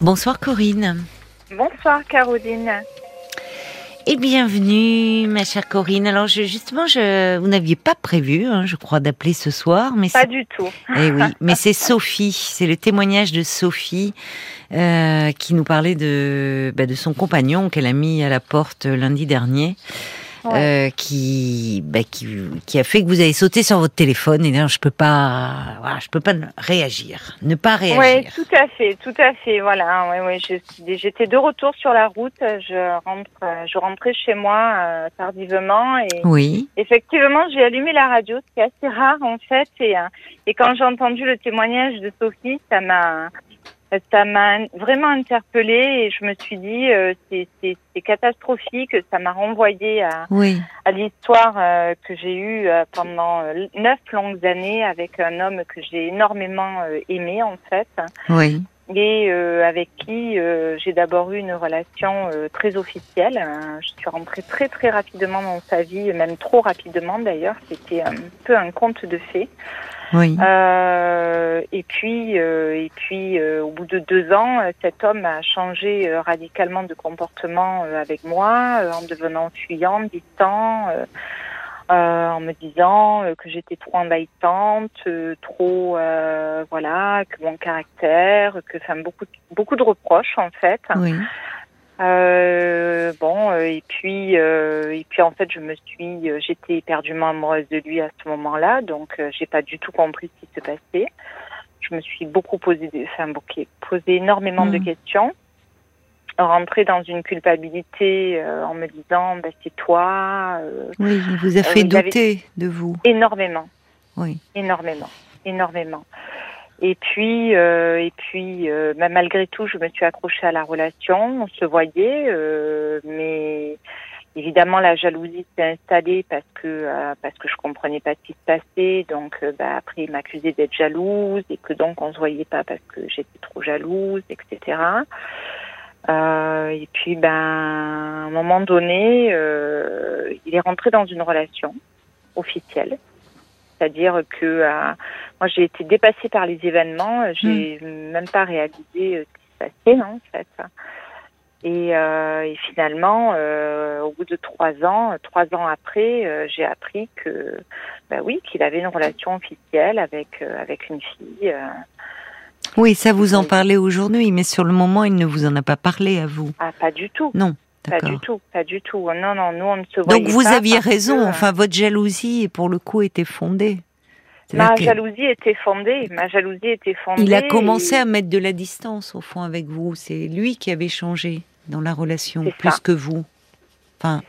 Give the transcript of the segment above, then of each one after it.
Bonsoir Corinne. Bonsoir Caroline. Et bienvenue ma chère Corinne. Alors je, justement, je, vous n'aviez pas prévu, hein, je crois, d'appeler ce soir, mais pas du tout. Eh oui, mais c'est Sophie, c'est le témoignage de Sophie euh, qui nous parlait de, bah, de son compagnon qu'elle a mis à la porte lundi dernier. Euh, qui, bah, qui, qui a fait que vous avez sauté sur votre téléphone et là je peux pas, voilà, je peux pas réagir, ne pas réagir. Oui, tout à fait, tout à fait, voilà. Ouais, ouais, j'étais de retour sur la route, je rentre, je rentrais chez moi euh, tardivement et oui. effectivement j'ai allumé la radio, ce qui est assez rare en fait et, euh, et quand j'ai entendu le témoignage de Sophie, ça m'a ça m'a vraiment interpellée et je me suis dit euh, c'est catastrophique. Ça m'a renvoyé à, oui. à l'histoire euh, que j'ai eue euh, pendant neuf longues années avec un homme que j'ai énormément aimé en fait. Oui. Et avec qui j'ai d'abord eu une relation très officielle. je suis rentrée très très rapidement dans sa vie, même trop rapidement d'ailleurs. C'était un peu un conte de fées. Oui. Euh, et puis, euh, et puis, euh, au bout de deux ans, cet homme a changé radicalement de comportement avec moi, en devenant fuyant, distant, en me disant que j'étais trop envahissante, trop, voilà, que mon caractère, que, enfin, beaucoup, beaucoup de reproches en fait. Oui. Euh, bon, euh, et puis, euh, et puis en fait, je me suis, euh, j'étais éperdument amoureuse de lui à ce moment-là, donc j'ai pas du tout compris ce qui se passait. Je me suis beaucoup posé, enfin, posé énormément de mm. questions, rentré dans une culpabilité en me disant, bah, c'est toi. oui, il vous a fait douter de vous. Énormément. Oui. Énormément, énormément. Et puis, euh, et puis, euh, bah, malgré tout, je me suis accrochée à la relation. On se voyait, euh, mais évidemment, la jalousie s'est installée parce que euh, parce que je comprenais pas ce qui se passait. Donc, euh, bah, après, il m'accusait d'être jalouse et que donc on se voyait pas parce que j'étais trop jalouse, etc. et puis, ben, à un moment donné, il est rentré dans une relation officielle c'est-à-dire que euh, moi j'ai été dépassée par les événements, euh, j'ai hmm. même pas réalisé euh, ce qui se passait non, en fait. Et, euh, et finalement, euh, au bout de trois ans, trois ans après, j'ai appris que, bah oui, qu'il avait une relation officielle avec avec une fille. oui, ça vous en parlez aujourd'hui, mais sur le moment, il ne vous en a pas parlé à vous. Ah, pas du tout. Non. Pas du tout, pas du tout. Non, non, nous on ne se voyait Donc vous aviez raison. Enfin, votre jalousie, pour le coup, était fondée. Ma jalousie était fondée. Ma jalousie était fondée. Il a commencé à mettre de la distance au fond avec vous. C'est lui qui avait changé dans la relation plus que vous. Enfin.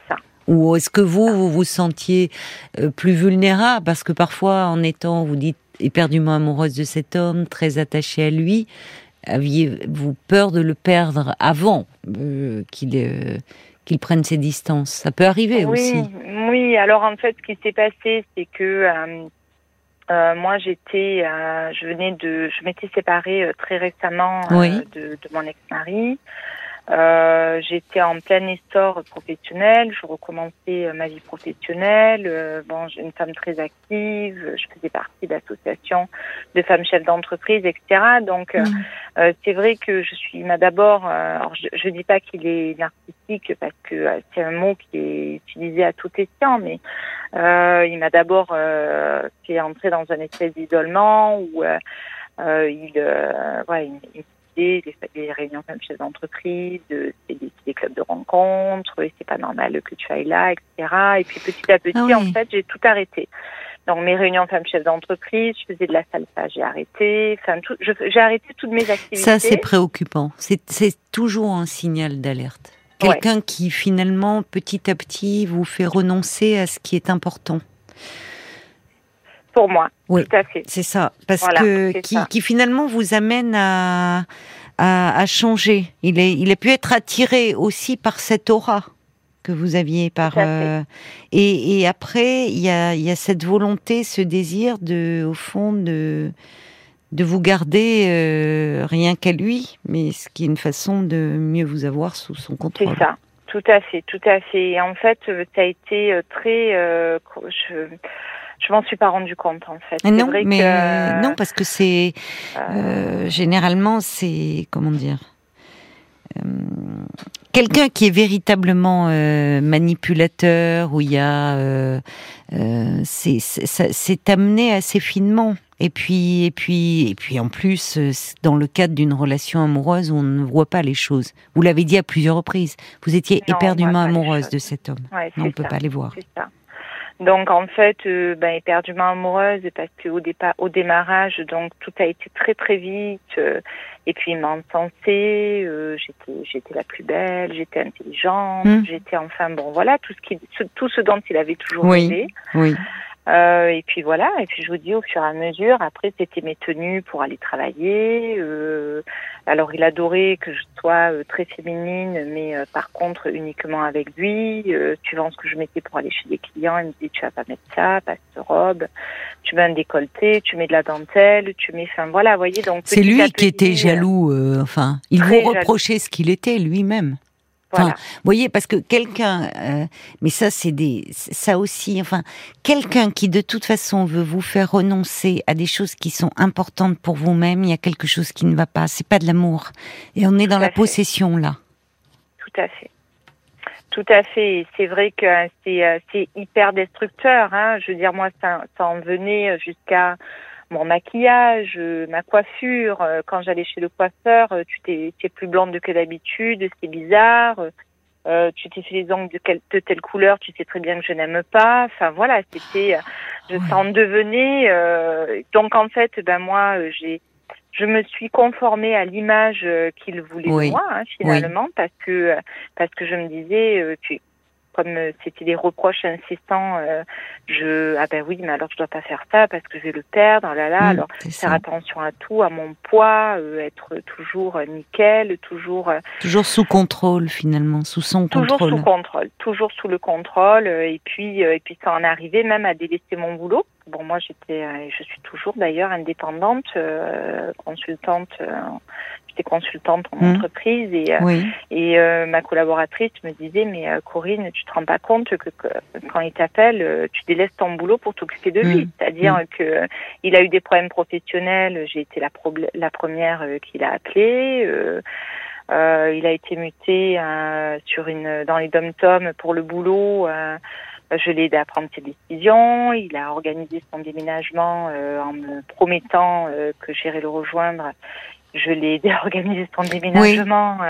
Ou est-ce que vous, vous vous sentiez euh, plus vulnérable? Parce que parfois, en étant, vous dites, éperdument amoureuse de cet homme, très attachée à lui, aviez-vous peur de le perdre avant euh, qu'il euh, qu'il prenne ses distances? Ça peut arriver aussi. Oui, alors en fait, ce qui s'est passé, c'est que euh, moi, j'étais, je venais de, je m'étais séparée très récemment de, de, mon ex-mari. Euh, j'étais en plein essor professionnel, je recommençais euh, ma vie professionnelle. Euh, bon, j'ai une femme très active, je faisais partie d'associations de femmes chefs d'entreprise, etc. Donc, mm. euh, c'est vrai que je suis, m'a d'abord, alors je, je dis pas qu'il est narcissique parce que c'est un mot qui est utilisé à tout escient, mais il m'a d'abord fait entrer dans un espèce d'isolement où il, ouais, il des, des réunions comme chez d'entreprise, des, des, clubs de rencontres, et c'est pas normal que tu ailles là, etc. Et puis petit à petit, ah en fait, j'ai tout arrêté. Donc mes réunions femmes chefs d'entreprise, je faisais de la salsa, j'ai arrêté. Enfin, j'ai arrêté toutes mes activités. Ça, c'est préoccupant. C'est toujours un signal d'alerte. Quelqu'un qui finalement, petit à petit, vous fait renoncer à ce qui est important pour moi. Oui, tout à fait. C'est ça, parce que qui, qui, finalement vous amène à, à, à, changer. Il, est, il a pu être attiré aussi par cette aura que vous aviez par euh, et, et, après il y a, y a cette volonté, ce désir de, au fond de de vous garder euh, rien qu'à lui, mais ce qui est une façon de mieux vous avoir sous son contrôle. C'est ça, tout à fait, tout à fait. Et en fait, ça a été euh, très. Euh, je, je m'en suis pas rendu compte en fait. Non, vrai mais que, non parce que c'est euh, généralement c'est comment dire. quelqu'un qui est véritablement manipulateur, où il y a, c'est amené assez finement. Et puis, et puis, et puis, en plus, dans le cadre d'une relation amoureuse, on ne voit pas les choses. Vous l'avez dit à plusieurs reprises. Vous étiez éperdument amoureuse de cet homme. on ne peut pas les voir. Ça. Donc en fait, euh, ben, éperdument amoureuse parce qu'au départ, au démarrage, donc tout a été très très vite. Euh, et puis il m'a encensée, euh, j'étais j'étais la plus belle, j'étais intelligente, hmm. j'étais enfin bon voilà tout ce qui tout ce dont il avait toujours oui, rêvé. Oui. Euh, et puis voilà, et puis je vous dis au fur et à mesure, après c'était mes tenues pour aller travailler. Euh, alors il adorait que je sois euh, très féminine, mais euh, par contre uniquement avec lui. Euh, suivant ce que je mettais pour aller chez des clients, il me disait tu vas pas mettre ça, pas cette robe, tu mets un décolleté, tu mets de la dentelle, tu mets, enfin voilà, voyez donc. C'est lui qui était jaloux, enfin, il vous reprochait ce qu'il était lui-même. Enfin, vous voyez, parce que quelqu'un, euh, mais ça c'est des, ça aussi, enfin, quelqu'un qui de toute façon veut vous faire renoncer à des choses qui sont importantes pour vous-même, il y a quelque chose qui ne va pas. C'est pas de l'amour, et on est dans la possession là. Tout à fait. Tout à fait. C'est vrai que c'est euh, hyper destructeur. Hein. Je veux dire, moi, ça, ça en venait jusqu'à mon maquillage, euh, ma coiffure. Euh, quand j'allais chez le coiffeur, euh, tu t'es, es plus blonde que d'habitude, c'est bizarre. tu t'es fait les ongles de, de, telle couleur, tu sais très bien que je n'aime pas. Enfin voilà, c'était, je s'en devenais. donc en fait, ben moi, j'ai, je me suis conformée à l'image qu'il voulait de moi hein, finalement, parce que parce que je me disais, tu, comme euh, c'était des reproches insistants, euh, je ah ben oui, mais alors je dois pas faire ça parce que je vais le perdre, oh là là. alors faire attention à tout, à mon poids, euh, être toujours nickel, toujours toujours sous contrôle finalement, sous son contrôle. Toujours sous contrôle, toujours sous le contrôle. et puis et puis ça en arrivait même à délaisser mon boulot. Bon, moi j'étais, je suis toujours d'ailleurs indépendante, consultante j'étais consultante en mmh. entreprise et, euh, et euh, ma collaboratrice me disait mais euh, Corinne, tu te rends pas compte que, quand il t'appelle, tu délaisses ton boulot pour t'occuper de lui. Mmh. C'est-à-dire mmh. que il a eu des problèmes professionnels, j'ai été la, la première qu'il a appelé. il a été muté sur une dans les dom-toms pour le boulot. Je l'ai aidé à prendre ses décisions. Il a organisé son déménagement en me promettant que j'irais le rejoindre je l'ai aidé à organiser son déménagement. Oui.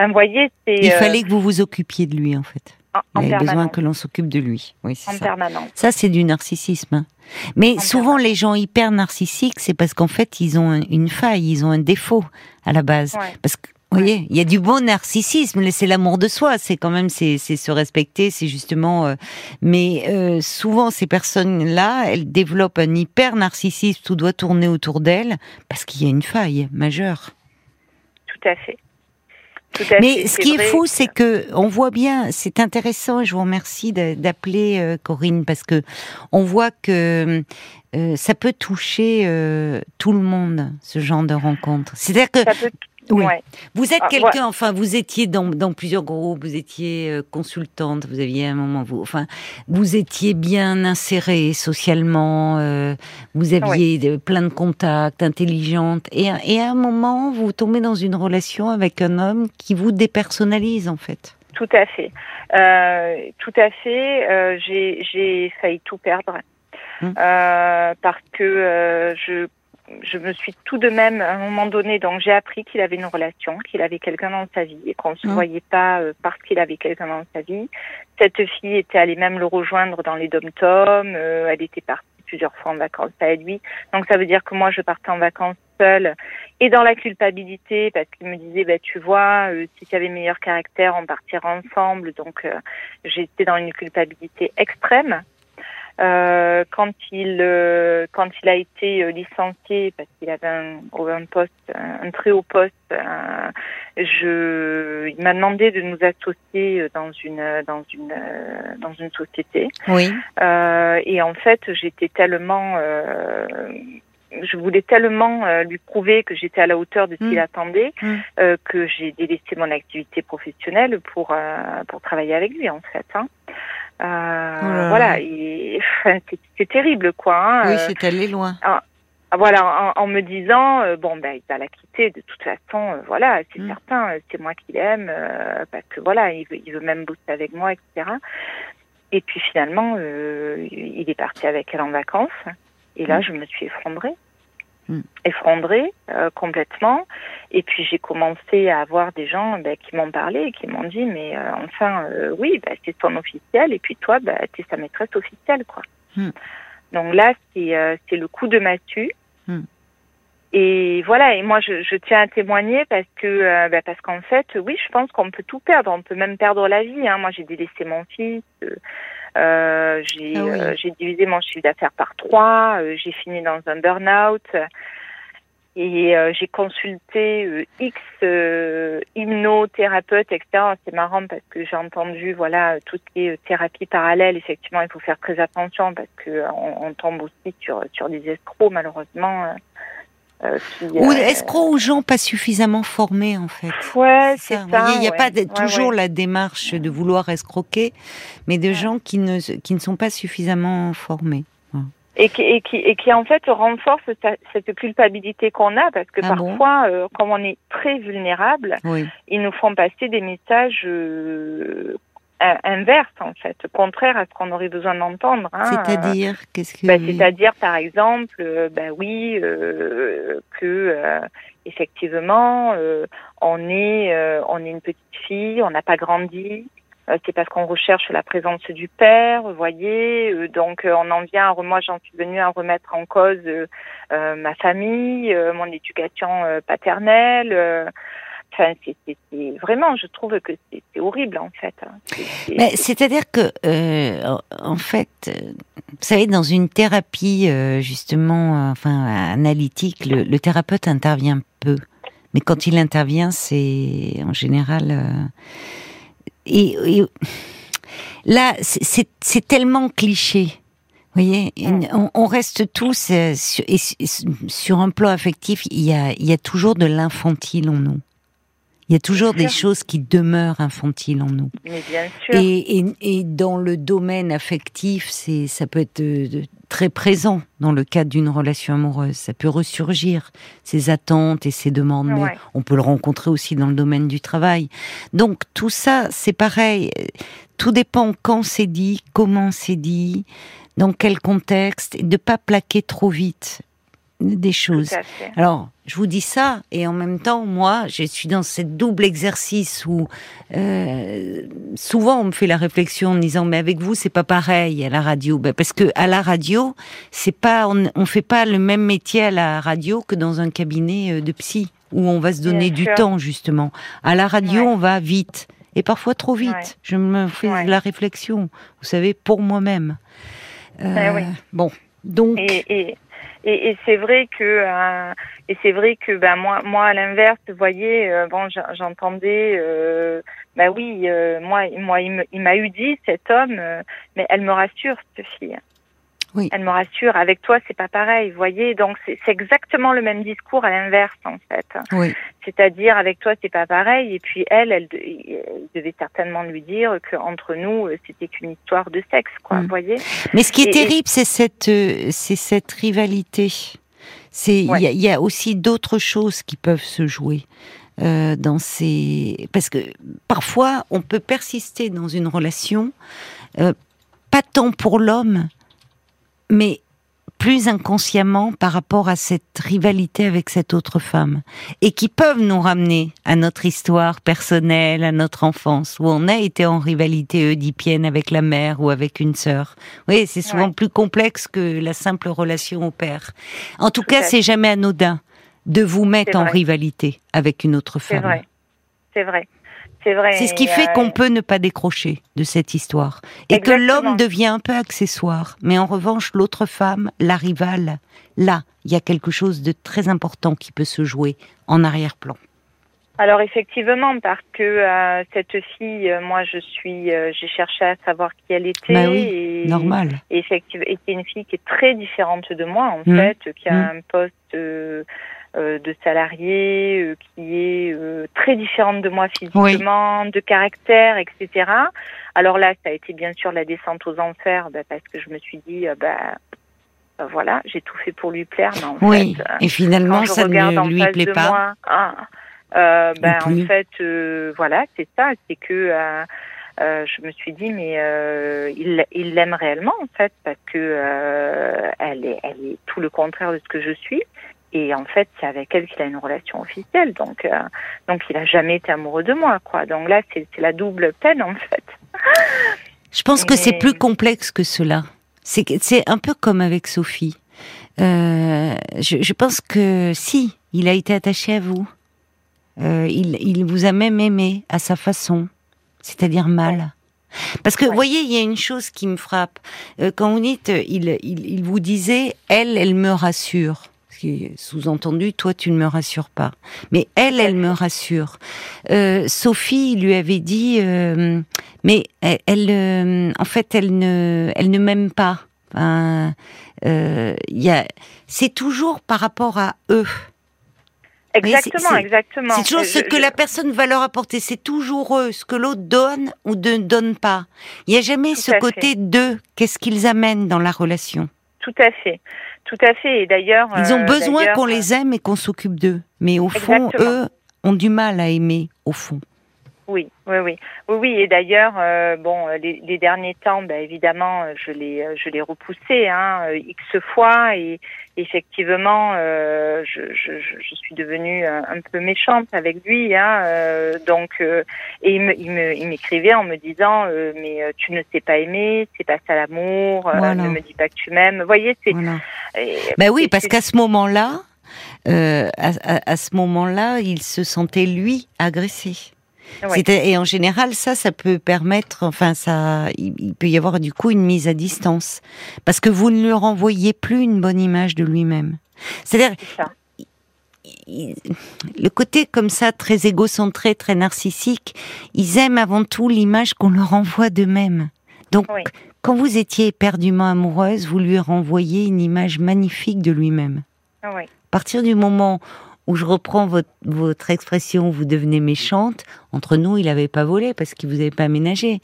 Euh, vous voyez, c'est. Il euh, fallait que vous vous occupiez de lui, en fait. En, Il avait besoin que l'on s'occupe de lui. Oui, en ça. permanence. Ça, c'est du narcissisme. Hein. Mais souvent, les gens hyper narcissiques, c'est parce qu'en fait, ils ont une faille, ils ont un défaut à la base. Parce que vous voyez, il y a du bon narcissisme, c'est l'amour de soi, c'est quand même c'est se respecter, c'est justement. Euh, mais euh, souvent ces personnes-là, elles développent un hyper narcissisme, tout doit tourner autour d'elles parce qu'il y a une faille majeure. Tout à fait. Mais ce qui est fou, c'est que on voit bien, c'est intéressant, et je vous remercie d'appeler euh, Corinne parce que on voit que ça peut toucher tout le monde, ce genre de rencontre. C'est-à-dire que oui. Vous êtes ah, quelqu'un, enfin, vous étiez dans, dans, plusieurs groupes, vous étiez euh, consultante, vous aviez un moment, vous, enfin, vous étiez bien insérée socialement, euh, vous aviez plein de contacts, intelligente, et, et à un moment, vous tombez dans une relation avec un homme qui vous dépersonnalise, en fait. Tout à fait. Euh, tout à fait. Euh, J'ai failli tout perdre. Hum. Euh, parce que je je me suis tout de même, à un moment donné, donc j'ai appris qu'il avait une relation, qu'il avait quelqu'un dans sa vie et qu'on ne se mmh. voyait pas euh, parce qu'il avait quelqu'un dans sa vie. Cette fille était allée même le rejoindre dans les dom-toms, euh, elle était partie plusieurs fois en vacances avec lui. Donc ça veut dire que moi je partais en vacances seule et dans la culpabilité parce qu'il me disait bah tu vois euh, si tu avais meilleur caractère on partirait ensemble. Donc j'étais dans une culpabilité extrême. Euh, quand il euh, quand il a été euh, licencié parce qu'il avait un, un poste un très haut poste, je il m'a demandé de nous associer dans une dans une dans une société. Oui. et en fait, j'étais tellement je voulais tellement lui prouver que j'étais à la hauteur de ce qu'il mm. attendait mm. que j'ai délaissé mon activité professionnelle pour pour travailler avec lui en fait. Hein. Euh, voilà, c'est terrible, quoi. Hein, oui, euh, c'est allé loin. Ah, voilà, en, me disant bon ben il va la quitter de toute façon, voilà, c'est mm. certain, c'est moi qui l'aime parce que voilà, il veut, il veut même bosser avec moi, etc. Et puis finalement, il est parti avec elle en vacances. Et là, mm. je me suis effondrée. Mm. effondrée euh, complètement. Et puis j'ai commencé à avoir des gens ben, qui m'ont parlé et qui m'ont dit mais euh, enfin euh, oui ben, c'est ton officiel et puis toi ben, tu es sa maîtresse officielle quoi. Mm. Donc là c'est c'est le coup de massue. Et voilà, et moi je, je, tiens à témoigner parce que parce qu'en fait, oui, je pense qu'on peut tout perdre, on peut même perdre la vie. Hein. Moi, j'ai délaissé mon fils, euh, j'ai ah euh, j'ai divisé mon chiffre d'affaires par trois. Euh, j'ai fini dans un burn-out. Et j'ai consulté X hypnothérapeutes, etc. C'est marrant parce que j'ai entendu, voilà, toutes les thérapies parallèles. Effectivement, il faut faire très attention parce que on, on tombe aussi sur sur des escrocs, malheureusement. Euh, ou euh, escrocs aux gens pas suffisamment formés en fait. Ouais, c'est ça. Il n'y a pas toujours la démarche de vouloir escroquer, mais de gens qui ne qui ne sont pas suffisamment formés. Et qui, et qui, et qui en fait renforce cette culpabilité qu'on a parce que ah parfois, euh, comme on est très vulnérable, ils nous font passer des messages inverse en fait, contraire à ce qu'on aurait besoin d'entendre. Hein. C'est-à-dire qu'est-ce que ben, C'est-à-dire par exemple, euh, ben oui, euh, que euh, effectivement on est on est une petite fille, on n'a pas grandi. c'est parce qu'on recherche la présence du père, vous voyez. donc on en vient. À, moi, j'en suis venue à remettre en cause ma famille, mon éducation paternelle. Enfin, c'est vraiment, je trouve que c'est horrible en fait. Hein. C'est-à-dire que, euh, en fait, euh, vous savez, dans une thérapie euh, justement, enfin analytique, le, thérapeute intervient peu, mais quand il intervient, c'est en général. Et, là, c'est tellement cliché. Vous voyez, on, reste tous sur, sur, un plan affectif. Il y a, il y a toujours de l'infantile en nous. Il y a toujours des choses qui demeurent infantiles en nous. Mais bien sûr. Et, et, et dans le domaine affectif, c'est ça peut être euh, très présent dans le cadre d'une relation amoureuse. Ça peut ressurgir ces attentes et ces demandes. Mais on peut le rencontrer aussi dans le domaine du travail. Donc tout ça, c'est pareil. Tout dépend quand c'est dit, comment c'est dit, dans quel contexte, et de pas plaquer trop vite des choses. Alors, je vous dis ça, et en même temps, moi, je suis dans cette double exercice où euh, souvent on me fait la réflexion en disant, mais avec vous, c'est pas pareil à la radio, ben, parce que à la radio, c'est pas, on, on fait pas le même métier à la radio que dans un cabinet euh, de psy où on va se donner du temps justement. À la radio, on va vite et parfois trop vite. Je me fais la réflexion, vous savez, pour moi-même. Euh, oui. Bon, donc. et, et, et c'est vrai que euh, et c'est vrai que ben moi moi à l'inverse, vous voyez, euh, bon j'entendais euh, ben oui, euh, moi moi il m'a eu dit cet homme, mais elle me rassure cette fille. Elle me rassure. Avec toi, c'est pas pareil. Vous voyez, donc c'est exactement le même discours à l'inverse en fait. Oui. C'est-à-dire avec toi, c'est pas pareil. Et puis elle, elle, devait certainement lui dire que entre nous, c'était qu'une histoire de sexe, quoi. Mm. Vous voyez. Mais ce qui est terrible, c'est cette, euh, c'est cette rivalité. C'est, il y, a aussi d'autres choses qui peuvent se jouer. Euh, dans ces parce que parfois on peut persister dans une relation euh, pas tant pour l'homme mais plus inconsciemment par rapport à cette rivalité avec cette autre femme, et qui peuvent nous ramener à notre histoire personnelle, à notre enfance, où on a été en rivalité oedipienne avec la mère ou avec une sœur. Oui, c'est souvent plus complexe que la simple relation au père. En tout, cas, c'est jamais anodin de vous mettre en rivalité avec une autre femme. C'est vrai. C'est vrai. C'est vrai. C'est ce qui fait qu'on peut ne pas décrocher de cette histoire. Et que l'homme devient un peu accessoire. Mais en revanche, l'autre femme, la rivale, là, il y a quelque chose de très important qui peut se jouer en arrière-plan. Alors effectivement, parce que euh, cette fille, euh, moi je suis, euh, j'ai cherché à savoir qui elle était. Bah oui, normal. Et effectivement, c'est une fille qui est très différente de moi en mmh. fait, qui a mmh. un poste de salarié euh, qui est euh, très différente de moi physiquement, de caractère, etc. Alors là, ça a été bien sûr la descente aux enfers, bah, parce que je me suis dit, bah, voilà, j'ai tout fait pour lui plaire, mais en oui. fait, et finalement, ça ne lui plaît pas. Moi, ah, ben, en fait, voilà, c'est ça, c'est que je me suis dit, mais il, il l'aime réellement en fait, parce que elle est, elle est tout le contraire de ce que je suis. Et en fait, c'est avec elle qu'il a une relation officielle. Donc, euh, donc il a jamais été amoureux de moi, quoi. Donc là, c'est la double peine, en fait. Je pense que c'est plus complexe que cela. C'est un peu comme avec Sophie. Euh, je, je, pense que si, il a été attaché à vous. Euh, il, il, vous a même aimé à sa façon, c'est-à-dire mal. Parce que, vous voyez, il y a une chose qui me frappe. Euh, quand vous dites, il, il, il vous disait, elle, elle me rassure sous-entendu, toi tu ne me rassures pas. Mais elle, elle me rassure. Euh, Sophie lui avait dit, euh, mais elle, euh, en fait, elle ne, elle ne m'aime pas. Enfin, c'est toujours par rapport à eux. Exactement, exactement. C'est toujours ce que la personne va leur apporter. C'est toujours eux, ce que l'autre donne ou ne donne pas. Il n'y a jamais ce côté d'eux. Qu'est-ce qu'ils amènent dans la relation? Tout à fait. Tout à fait. Et d'ailleurs, ils ont euh, besoin qu'on les aime et qu'on s'occupe d'eux. Mais au fond, eux ont du mal à aimer, au fond. Oui, oui, oui, oui, oui. Et d'ailleurs, euh, bon, les, derniers temps, ben, évidemment, je l'ai, je l'ai repoussé hein, x fois, et effectivement, euh, je, je, je, suis devenue un peu méchante avec lui, hein, euh, donc, euh, et il, me, il, m'écrivait en me disant, mais tu ne sais pas aimer, c'est pas ça l'amour, ne me dis pas que tu m'aimes. Vous voyez, c'est. ben oui, parce qu'à ce moment-là, à, à, ce moment-là, il se sentait lui agressé. Et en général, ça, ça peut permettre, enfin, ça, il, peut y avoir du coup une mise à distance, parce que vous ne lui renvoyez plus une bonne image de lui-même. C'est-à-dire, le côté comme ça, très égocentré, très narcissique, ils aiment avant tout l'image qu'on leur envoie d'eux-mêmes. Donc, quand vous étiez éperdument amoureuse, vous lui renvoyez une image magnifique de lui-même. À partir du moment où je reprends votre, votre expression, vous devenez méchante, entre nous, il n'avait pas volé parce qu'il vous avait pas aménagé.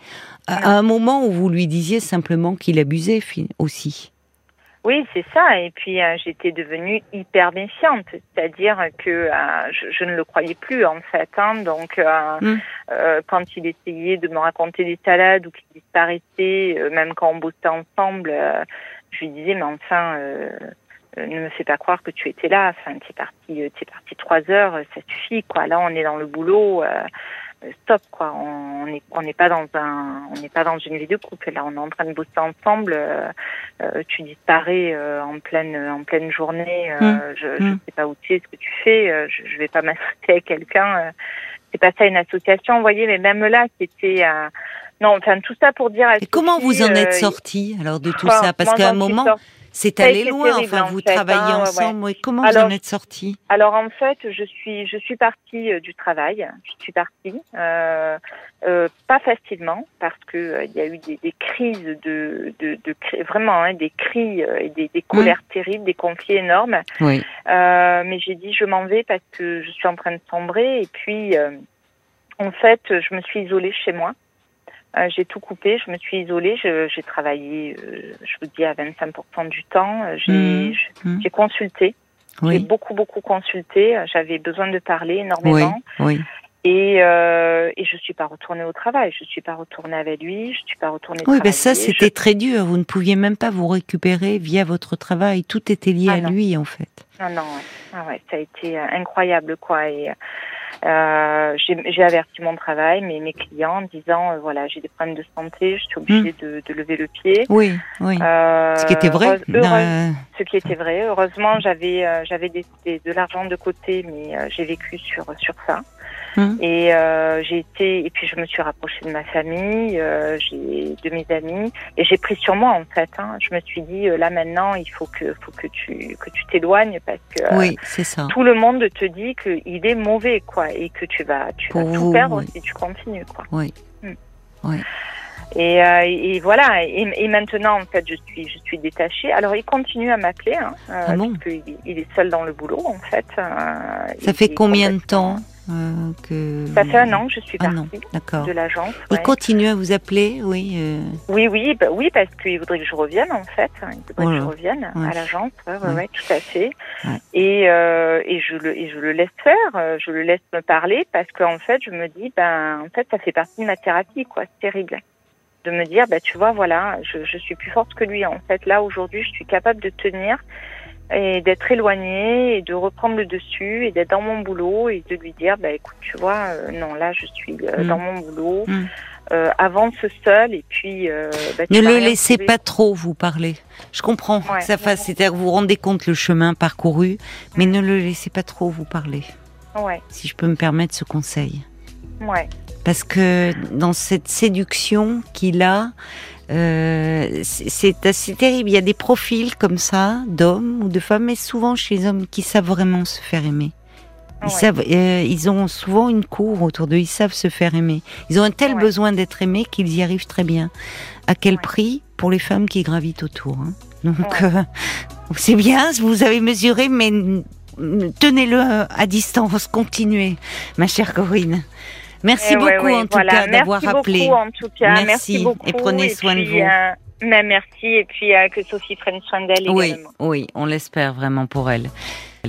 À, un moment où vous lui disiez simplement qu'il abusait aussi. Oui, c'est ça. Et puis euh, j'étais devenue hyper méfiante, c'est-à-dire que euh, je, ne le croyais plus en fait. Hein. Donc euh, hmm. quand il essayait de me raconter des salades ou qu'il disparaissait, même quand on bossait ensemble, je lui disais mais enfin ne me fais pas croire que tu étais là. Enfin, t'es parti, euh, t'es parti trois heures, euh, ça suffit, quoi. Là, on est dans le boulot. stop quoi on n'est on n'est pas dans un on n'est pas dans une vie de couple là on est en train de bosser ensemble tu disparais en pleine en pleine journée mmh. je je mmh. sais pas où tu es ce que tu fais je, je vais pas m'associer avec quelqu'un c'est pas ça une association vous voyez mais même là c'était non enfin tout ça pour dire Et comment vous en êtes sorti alors de tout ça? Parce qu'à un moment c'est allé loin. enfin, vous travaillez hein, ensemble. Comment vous en êtes sortie? Alors en fait, je suis je suis partie euh, du travail. Je suis partie euh, euh, pas facilement parce que euh, il y a eu des, des crises de, de, de vraiment hein, des cris euh, et des, des colères terribles, des conflits énormes. Oui. mais j'ai dit je m'en vais parce que je suis en train de sombrer et puis en fait je me suis isolée chez moi. Euh, j'ai tout coupé, je me suis isolée, j'ai travaillé, euh, je vous dis, à 25% du temps. Euh, mmh. Mmh. J'ai consulté, j'ai beaucoup, beaucoup consulté. J'avais besoin de parler énormément. Oui, Et, euh, et je suis pas retournée au travail. Je suis pas retournée avec lui. Je suis pas retournée. Oui, mais ça c'était très dur. Vous ne pouviez même pas vous récupérer via votre travail. Tout était lié ah à lui en fait. Non, ouais. Ah ouais, ça a été incroyable quoi. Et euh, j'ai averti mon travail, mais mes clients en disant euh, voilà j'ai des problèmes de santé, je suis obligée hmm. de, de, lever le pied. Oui, oui. Euh, ce qui était vrai. Euh, ce qui était vrai. Heureusement j'avais j'avais de l'argent de côté, mais j'ai vécu sur sur ça. Hum. Et euh, j'ai été et puis je me suis rapprochée de ma famille, euh, de mes amis et j'ai pris sur moi en fait. Hein. Je me suis dit euh, là maintenant il faut que faut que tu que tu t'éloignes parce que oui, c'est ça. tout le monde te dit qu'il est mauvais quoi et que tu vas tu vas tout perdre si tu continues quoi. Oui. Hum. Oui. Et, euh, et, voilà. Et, et, maintenant, en fait, je suis, je suis détachée. Alors, il continue à m'appeler, hein, ah bon parce qu'il il est seul dans le boulot, en fait. Euh, Ça fait combien de temps euh, que Ça fait un an que je suis partie de l'agence. Il continue à vous appeler, oui. Euh... Oui, oui, bah, oui, parce qu'il voudrait que je revienne en fait. Il voudrait que je revienne à l'agence. Oui, ouais, tout à fait. Et, euh, et je le et je le laisse faire. Je le laisse me parler parce qu'en fait, je me dis, ben, en fait, ça fait partie de ma thérapie, quoi. C'est terrible de me dire, bah, tu vois, voilà, je, je suis plus forte que lui. En fait, là, aujourd'hui, je suis capable de tenir et d'être éloignée et de reprendre le dessus et d'être dans mon boulot et de lui dire, bah, écoute, tu vois, euh, non, là, je suis euh, mm. dans mon boulot. Mm. Euh, avance seul et puis euh, bah, ne le laissez pas trop vous parler. Je comprends que ça fasse, c'est-à-dire vous vous rendez compte le chemin parcouru, mais ne le laissez pas trop vous parler. Ouais. Si je peux me permettre ce conseil. Ouais. Parce que dans cette séduction qu'il a, euh, c'est assez terrible. Il y a des profils comme ça, d'hommes ou de femmes, mais souvent chez les hommes qui savent vraiment se faire aimer. Ils, savent, euh, ils ont souvent une cour autour d'eux, ils savent se faire aimer. Ils ont un tel besoin d'être aimés qu'ils y arrivent très bien. À quel prix Pour les femmes qui gravitent autour. Hein? Donc, euh, c'est bien, vous avez mesuré, mais tenez-le à distance, continuez, ma chère Corinne. Merci beaucoup en tout cas d'avoir appelé. en tout cas. Merci, beaucoup. et prenez soin de vous. Euh, merci et puis euh, que Sophie prenne soin d'elle oui, Oui, on l'espère vraiment pour elle.